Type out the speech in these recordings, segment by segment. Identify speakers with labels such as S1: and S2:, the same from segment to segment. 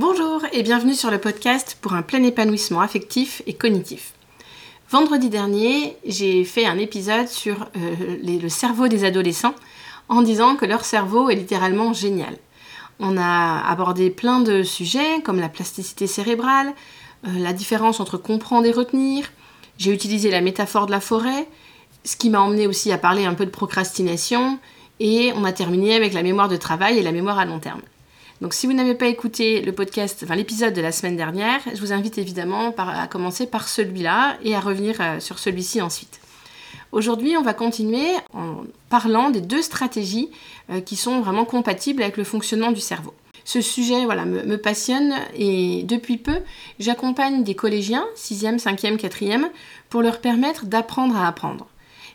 S1: Bonjour et bienvenue sur le podcast pour un plein épanouissement affectif et cognitif. Vendredi dernier, j'ai fait un épisode sur euh, le cerveau des adolescents en disant que leur cerveau est littéralement génial. On a abordé plein de sujets comme la plasticité cérébrale, euh, la différence entre comprendre et retenir. J'ai utilisé la métaphore de la forêt, ce qui m'a emmené aussi à parler un peu de procrastination. Et on a terminé avec la mémoire de travail et la mémoire à long terme. Donc si vous n'avez pas écouté le podcast, enfin l'épisode de la semaine dernière, je vous invite évidemment à commencer par celui-là et à revenir euh, sur celui-ci ensuite. Aujourd'hui, on va continuer en parlant des deux stratégies euh, qui sont vraiment compatibles avec le fonctionnement du cerveau. Ce sujet voilà, me, passionne et depuis peu, j'accompagne des collégiens, 6e, 5e, 4e, pour leur permettre d'apprendre à apprendre.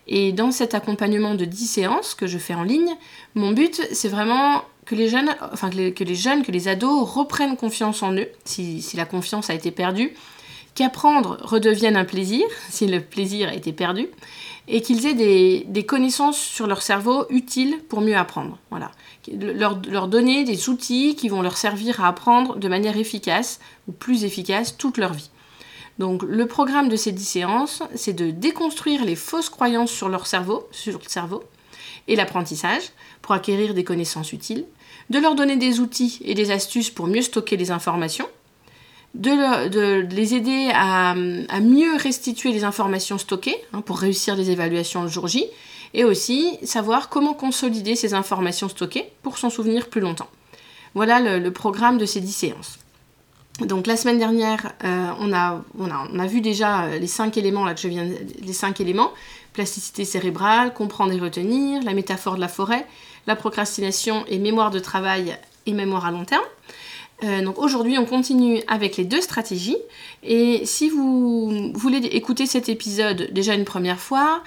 S1: Et dans cet accompagnement de 10 séances que je fais en ligne, mon but, c'est vraiment que les jeunes, enfin que les, jeunes, que les ados reprennent confiance en eux, si, la confiance a été perdue, qu'apprendre redevienne un plaisir, si le plaisir a été perdu, et qu'ils aient des, connaissances sur leur cerveau utiles pour mieux apprendre. Voilà. Leur, donner des outils qui vont leur servir à apprendre de manière efficace, ou plus efficace, toute leur vie. Donc le programme de ces 10 séances, c'est de déconstruire les fausses croyances sur leur cerveau, sur le cerveau, et l'apprentissage, pour acquérir des connaissances utiles, de leur donner des outils et des astuces pour mieux stocker les informations, de, les aider à, mieux restituer les informations stockées hein, pour réussir les évaluations le jour J, et aussi savoir comment consolider ces informations stockées pour s'en souvenir plus longtemps. Voilà le, programme de ces 10 séances. Donc la semaine dernière, euh, on, a, on, a, vu déjà les cinq éléments là que je viens, les cinq éléments plasticité cérébrale, comprendre et retenir, la métaphore de la forêt, la procrastination et mémoire de travail et mémoire à long terme. Euh, donc aujourd'hui, on continue avec les deux stratégies. Et si vous voulez écouter cet épisode déjà une première fois,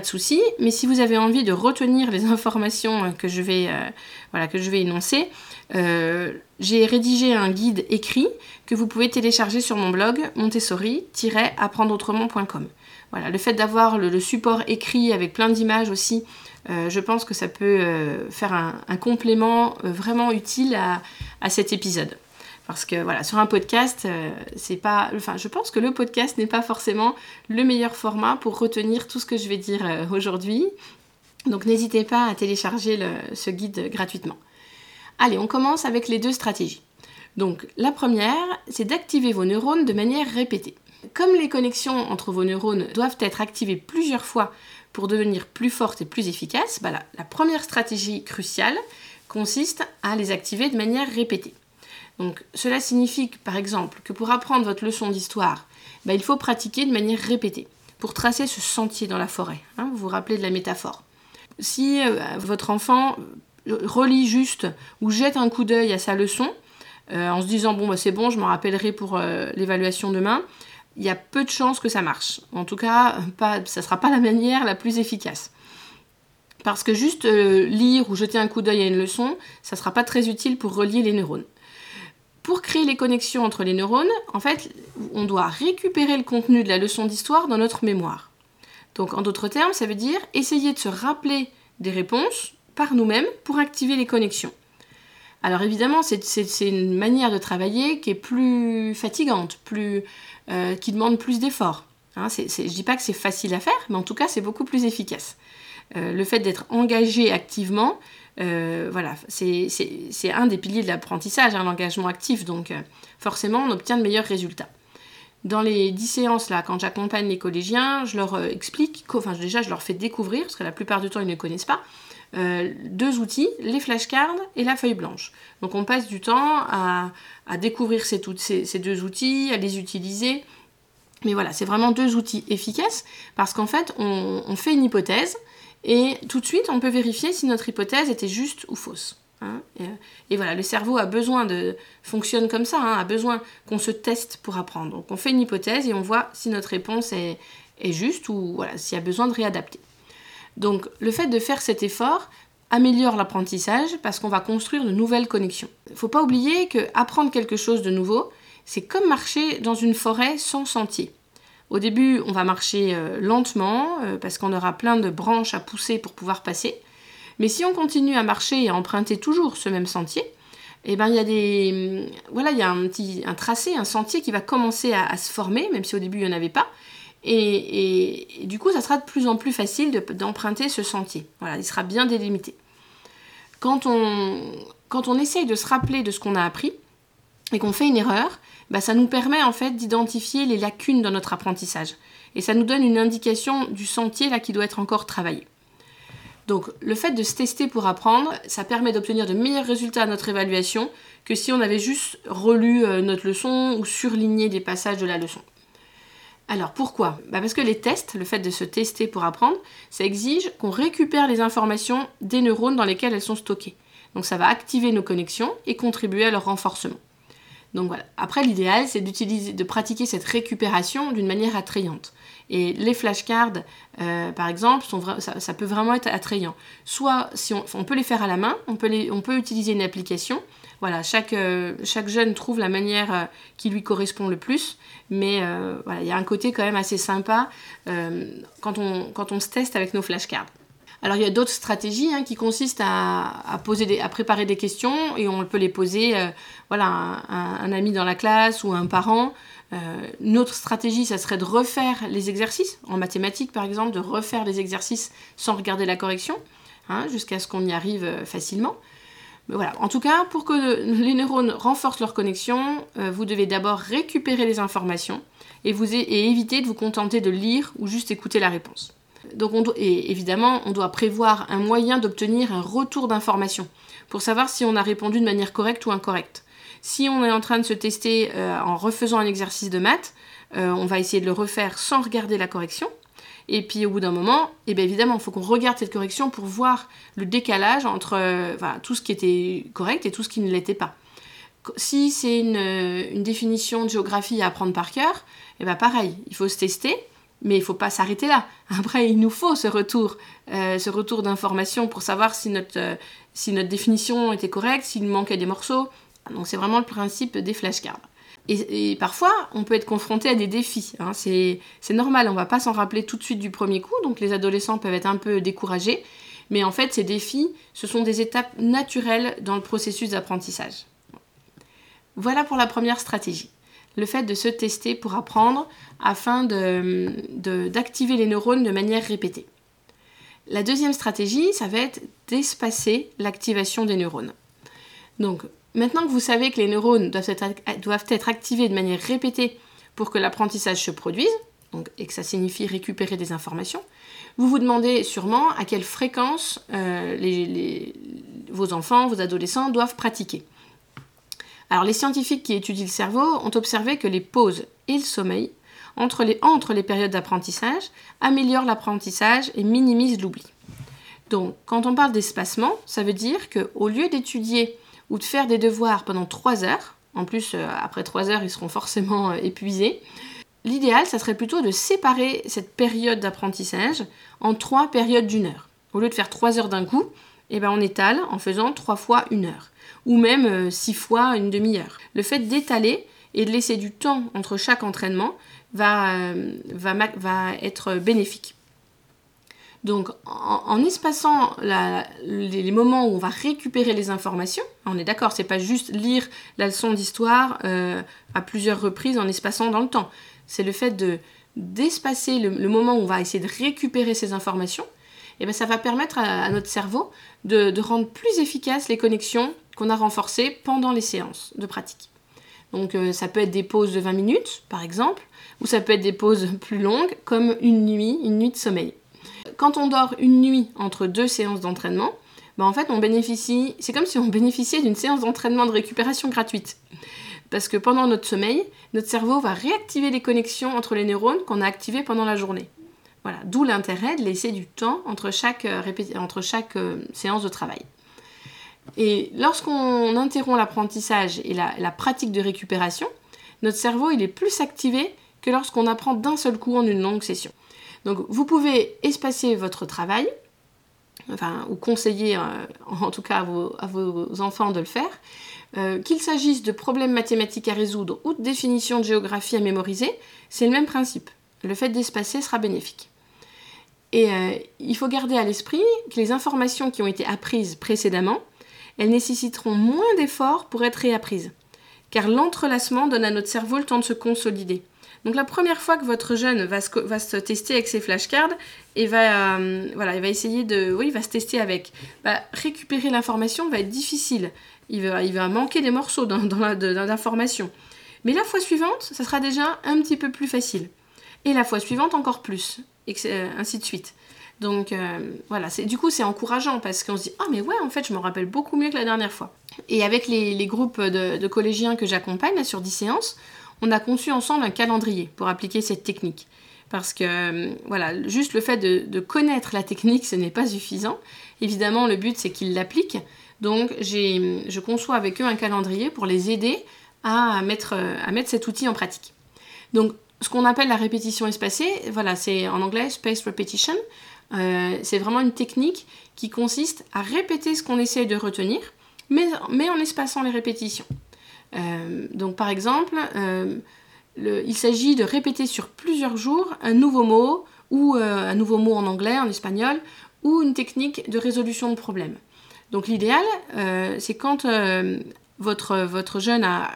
S1: de souci. Mais si vous avez envie de retenir les informations que je vais, euh, voilà, que je vais énoncer, euh, j'ai rédigé un guide écrit que vous pouvez télécharger sur mon blog montessori-apprendreautrement.com. Voilà, le fait d'avoir le, support écrit avec plein d'images aussi, euh, je pense que ça peut faire un, complément euh, vraiment utile à, cet épisode. Parce que voilà, sur un podcast, c'est pas. Enfin, je pense que le podcast n'est pas forcément le meilleur format pour retenir tout ce que je vais dire aujourd'hui. Donc n'hésitez pas à télécharger ce guide gratuitement. Allez, on commence avec les deux stratégies. Donc la première, c'est d'activer vos neurones de manière répétée. Comme les connexions entre vos neurones doivent être activées plusieurs fois pour devenir plus fortes et plus efficaces, bah la, première stratégie cruciale consiste à les activer de manière répétée. Donc, cela signifie par exemple que pour apprendre votre leçon d'histoire, bah, il faut pratiquer de manière répétée pour tracer ce sentier dans la forêt. Hein, vous vous rappelez de la métaphore. Si euh, votre enfant relit juste ou jette un coup d'œil à sa leçon, euh, en se disant bon bah, c'est bon, je m'en rappellerai pour euh, l'évaluation demain, il y a peu de chances que ça marche. En tout cas, pas, ça ne sera pas la manière la plus efficace. Parce que juste euh, lire ou jeter un coup d'œil à une leçon, ça ne sera pas très utile pour relier les neurones. Pour créer les connexions entre les neurones, en fait, on doit récupérer le contenu de la leçon d'histoire dans notre mémoire. Donc en d'autres termes, ça veut dire essayer de se rappeler des réponses par nous-mêmes pour activer les connexions. Alors évidemment, c'est une manière de travailler qui est plus fatigante, plus, euh, qui demande plus d'efforts. Hein, je ne dis pas que c'est facile à faire, mais en tout cas, c'est beaucoup plus efficace. Euh, le fait d'être engagé activement, euh, voilà, c'est un des piliers de l'apprentissage, hein, l'engagement actif. Donc, forcément, on obtient de meilleurs résultats. Dans les 10 séances, là, quand j'accompagne les collégiens, je leur explique, enfin déjà, je leur fais découvrir, parce que la plupart du temps, ils ne connaissent pas, euh, deux outils, les flashcards et la feuille blanche. Donc on passe du temps à, découvrir ces, deux outils, à les utiliser. Mais voilà, c'est vraiment deux outils efficaces parce qu'en fait, on, fait une hypothèse et tout de suite, on peut vérifier si notre hypothèse était juste ou fausse. Hein. Et, voilà, le cerveau a besoin de fonctionne comme ça, hein, a besoin qu'on se teste pour apprendre. Donc on fait une hypothèse et on voit si notre réponse est, est juste ou voilà, s'il y a besoin de réadapter. Donc le fait de faire cet effort améliore l'apprentissage parce qu'on va construire de nouvelles connexions. Il ne faut pas oublier que apprendre quelque chose de nouveau, c'est comme marcher dans une forêt sans sentier. Au début, on va marcher euh, lentement euh, parce qu'on aura plein de branches à pousser pour pouvoir passer. Mais si on continue à marcher et à emprunter toujours ce même sentier, eh ben il y a des voilà un petit un tracé un sentier qui va commencer à, se former même si au début il n'y en avait pas. Et, du coup ça sera de plus en plus facile d'emprunter ce sentier. Voilà il sera bien délimité. Quand on quand on essaye de se rappeler de ce qu'on a appris et qu'on fait une erreur bah, ça nous permet en fait d'identifier les lacunes dans notre apprentissage et ça nous donne une indication du sentier là qui doit être encore travaillé donc le fait de se tester pour apprendre, ça permet d'obtenir de meilleurs résultats à notre évaluation que si on avait juste relu euh, notre leçon ou surligné des passages de la leçon. Alors pourquoi? Bah, Parce que les tests, le fait de se tester pour apprendre, ça exige qu'on récupère les informations des neurones dans lesquels elles sont stockées. Donc ça va activer nos connexions et contribuer à leur renforcement. Donc voilà. Après, l'idéal, c'est d'utiliser, de pratiquer cette récupération d'une manière attrayante. Et les flashcards, euh, par exemple, ça, peut vraiment être attrayant. Soit, si on, peut les faire à la main, on peut, on peut utiliser une application. Voilà, chaque, euh, chaque jeune trouve la manière euh, qui lui correspond le plus. Mais voilà, il y a un côté quand même assez sympa quand, on, quand on se teste avec nos flashcards. Alors il y a d'autres stratégies hein, qui consistent à, poser à préparer des questions et on peut les poser voilà, à un, ami dans la classe ou un parent. Euh, une autre stratégie, ça serait de refaire les exercices, en mathématiques par exemple, de refaire les exercices sans regarder la correction, hein, jusqu'à ce qu'on y arrive euh, facilement. Mais voilà. En tout cas, pour que les neurones renforcent leur connexion, euh, vous devez d'abord récupérer les informations et éviter de vous contenter de lire ou juste écouter la réponse. Donc on et évidemment, on doit prévoir un moyen d'obtenir un retour d'information pour savoir si on a répondu de manière correcte ou incorrecte. Si on est en train de se tester euh, en refaisant un exercice de maths, euh, on va essayer de le refaire sans regarder la correction. Et puis au bout d'un moment, eh bien évidemment, il faut qu'on regarde cette correction pour voir le décalage entre euh, tout ce qui était correct et tout ce qui ne l'était pas. Si c'est une, définition de géographie à apprendre par cœur, eh bien pareil, il faut se tester, mais il ne faut pas s'arrêter là. Après, il nous faut ce retour, retour d'information pour savoir si notre, si notre définition était correcte, s'il manquait des morceaux, donc c'est vraiment le principe des flashcards. Et, parfois, on peut être confronté à des défis. Hein. C'est normal, on va pas s'en rappeler tout de suite du premier coup, donc les adolescents peuvent être un peu découragés. Mais en fait, ces défis, ce sont des étapes naturelles dans le processus d'apprentissage. Voilà pour la première stratégie. Le fait de se tester pour apprendre afin d'activer les neurones de manière répétée. La deuxième stratégie, ça va être d'espacer l'activation des neurones. Donc, Maintenant que vous savez que les neurones doivent être, activés de manière répétée pour que l'apprentissage se produise, et que ça signifie récupérer des informations, vous vous demandez sûrement à quelle fréquence euh, vos enfants, vos adolescents doivent pratiquer. Alors les scientifiques qui étudient le cerveau ont observé que les pauses et le sommeil entre les, périodes d'apprentissage améliorent l'apprentissage et minimisent l'oubli. Donc quand on parle d'espacement, ça veut dire qu'au lieu d'étudier ou de faire des devoirs pendant 3 heures. En plus, euh, après 3 heures, ils seront forcément euh, épuisés. L'idéal, ça serait plutôt de séparer cette période d'apprentissage en trois périodes d'une heure. Au lieu de faire 3 heures d'un coup, eh ben on étale en faisant 3 fois une heure. Ou même 6 euh, fois une demi-heure. Le fait d'étaler et de laisser du temps entre chaque entraînement va, va être bénéfique. Donc en, espaçant les, moments où on va récupérer les informations, on est d'accord, c'est pas juste lire la leçon d'histoire euh, à plusieurs reprises en espaçant dans le temps. C'est le fait de d'espacer le, moment où on va essayer de récupérer ces informations, et bien ça va permettre à, notre cerveau de, rendre plus efficaces les connexions qu'on a renforcées pendant les séances de pratique. Donc euh, ça peut être des pauses de 20 minutes, par exemple, ou ça peut être des pauses plus longues, comme une nuit, une nuit de sommeil quand on dort une nuit entre deux séances d'entraînement, bah en fait on bénéficie, c'est comme si on bénéficiait d'une séance d'entraînement de récupération gratuite. Parce que pendant notre sommeil, notre cerveau va réactiver les connexions entre les neurones qu'on a activées pendant la journée. Voilà, d'où l'intérêt de laisser du temps entre chaque, euh, euh, séance de travail. Et lorsqu'on interrompt l'apprentissage et la, pratique de récupération, notre cerveau est plus activé que lorsqu'on apprend d'un seul coup en une longue session. Donc vous pouvez espacer votre travail, enfin, ou conseiller euh, en tout cas à vos, enfants de le faire, qu'il s'agisse de problèmes mathématiques à résoudre ou de définitions de géographie à mémoriser, c'est le même principe. Le fait d'espacer sera bénéfique. Et euh, il faut garder à l'esprit que les informations qui ont été apprises précédemment, elles nécessiteront moins d'efforts pour être réapprises. Car l'entrelacement donne à notre cerveau le temps de se consolider. Donc la première fois que votre jeune va se, tester avec ses flashcards et va, euh, voilà, il va essayer de, oui, il va se tester avec. Bah, récupérer l'information va être difficile. Il va, il va manquer des morceaux dans, l'information. Mais la fois suivante, ça sera déjà un petit peu plus facile. Et la fois suivante encore plus, et euh, ainsi de suite. Donc euh, voilà, du coup c'est encourageant parce qu'on se dit ah mais ouais en fait je me rappelle beaucoup mieux que la dernière fois. Et avec les, groupes de, collégiens que j'accompagne sur 10 séances, on a conçu ensemble un calendrier pour appliquer cette technique. Parce que, euh, voilà, juste le fait de, connaître la technique, ce n'est pas suffisant. Évidemment, le but, c'est qu'ils l'appliquent. Donc, je conçois avec eux un calendrier pour les aider à mettre, à mettre cet outil en pratique. Donc, ce qu'on appelle la répétition espacée, voilà, c'est en anglais space repetition. Euh, c'est vraiment une technique qui consiste à répéter ce qu'on essaye de retenir, mais, en espaçant les répétitions. Euh, donc par exemple, euh, il s'agit de répéter sur plusieurs jours un nouveau mot ou un nouveau mot en anglais, en espagnol, ou une technique de résolution de problème. Donc l'idéal, c'est quand votre, jeune a,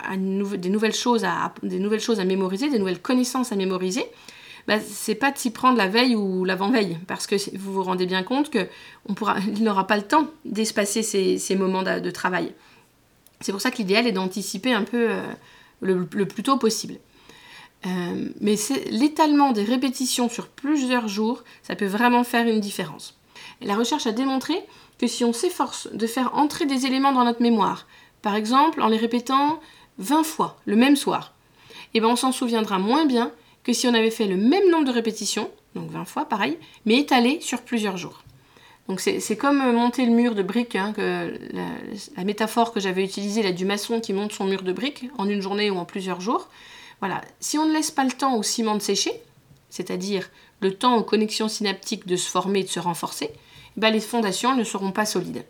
S1: des, nouvelles choses à, des nouvelles choses à mémoriser, des nouvelles connaissances à mémoriser, bah, c'est pas de s'y prendre la veille ou l'avant-veille, parce que vous vous rendez bien compte qu'il n'aura pas le temps d'espacer ces, moments de travail. C'est pour ça que l'idéal est d'anticiper un peu euh, le, plus tôt possible. Euh, mais l'étalement des répétitions sur plusieurs jours, ça peut vraiment faire une différence. la recherche a démontré que si on s'efforce de faire entrer des éléments dans notre mémoire, par exemple en les répétant 20 fois le même soir, eh ben on s'en souviendra moins bien que si on avait fait le même nombre de répétitions, donc 20 fois pareil, mais étalé sur plusieurs jours. Donc c'est comme euh, monter le mur de briques, hein, la, métaphore que j'avais utilisée là, du maçon qui monte son mur de briques en une journée ou en plusieurs jours. Voilà, si on ne laisse pas le temps au ciment de sécher, c'est-à-dire le temps aux connexions synaptiques de se former et de se renforcer, eh ben les fondations ne seront pas solides.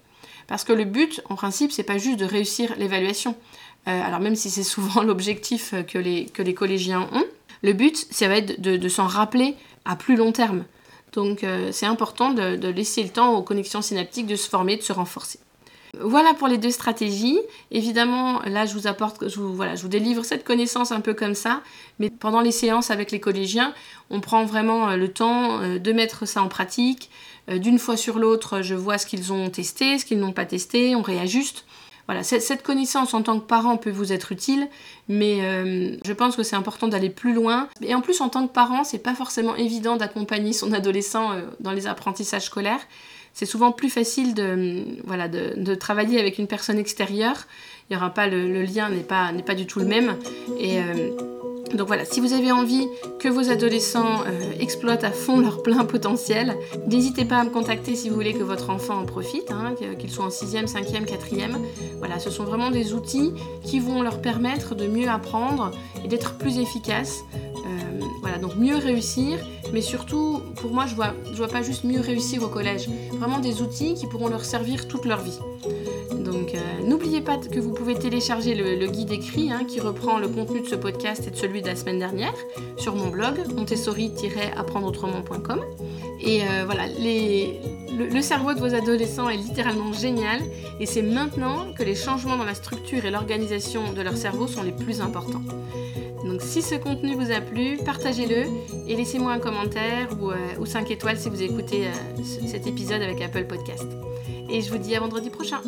S1: Parce que le but, en principe, c'est pas juste de réussir l'évaluation. Euh, alors même si c'est souvent l'objectif que les, collégiens ont, le but, ça va être de s'en rappeler à plus long terme. Donc euh, c'est important de, laisser le temps aux connexions synaptiques de se former, de se renforcer. Voilà pour les deux stratégies. Évidemment, là, je vous apporte, je vous, voilà, je vous délivre cette connaissance un peu comme ça. Mais pendant les séances avec les collégiens, on prend vraiment euh, le temps de mettre ça en pratique. D'une fois sur l'autre, je vois ce qu'ils ont testé, ce qu'ils n'ont pas testé, on réajuste. Voilà, cette connaissance en tant que parent peut vous être utile, mais euh, je pense que c'est important d'aller plus loin. Et en plus, en tant que parent, c'est pas forcément évident d'accompagner son adolescent euh, dans les apprentissages scolaires. C'est souvent plus facile de, voilà, de, travailler avec une personne extérieure. Il y aura pas le, lien n'est pas, pas du tout le même. Et euh, donc voilà, si vous avez envie que vos adolescents euh, exploitent à fond leur plein potentiel, n'hésitez pas à me contacter si vous voulez que votre enfant en profite, hein, qu'il soit en 6e, 5e, 4e. Voilà, ce sont vraiment des outils qui vont leur permettre de mieux apprendre et d'être plus efficaces. Euh, voilà, donc mieux réussir, mais surtout, pour moi, je vois, je vois pas juste mieux réussir au collège, vraiment des outils qui pourront leur servir toute leur vie. Euh, n'oubliez pas que vous pouvez télécharger le, guide écrit hein, qui reprend le contenu de ce podcast et de celui de la semaine dernière sur mon blog montessori-apprendreautrement.com. Et euh, voilà, le, cerveau de vos adolescents est littéralement génial et c'est maintenant que les changements dans la structure et l'organisation de leur cerveau sont les plus importants. Donc si ce contenu vous a plu, partagez-le et laissez-moi un commentaire ou, ou 5 étoiles si vous écoutez cet épisode avec Apple Podcast. Et je vous dis à vendredi prochain.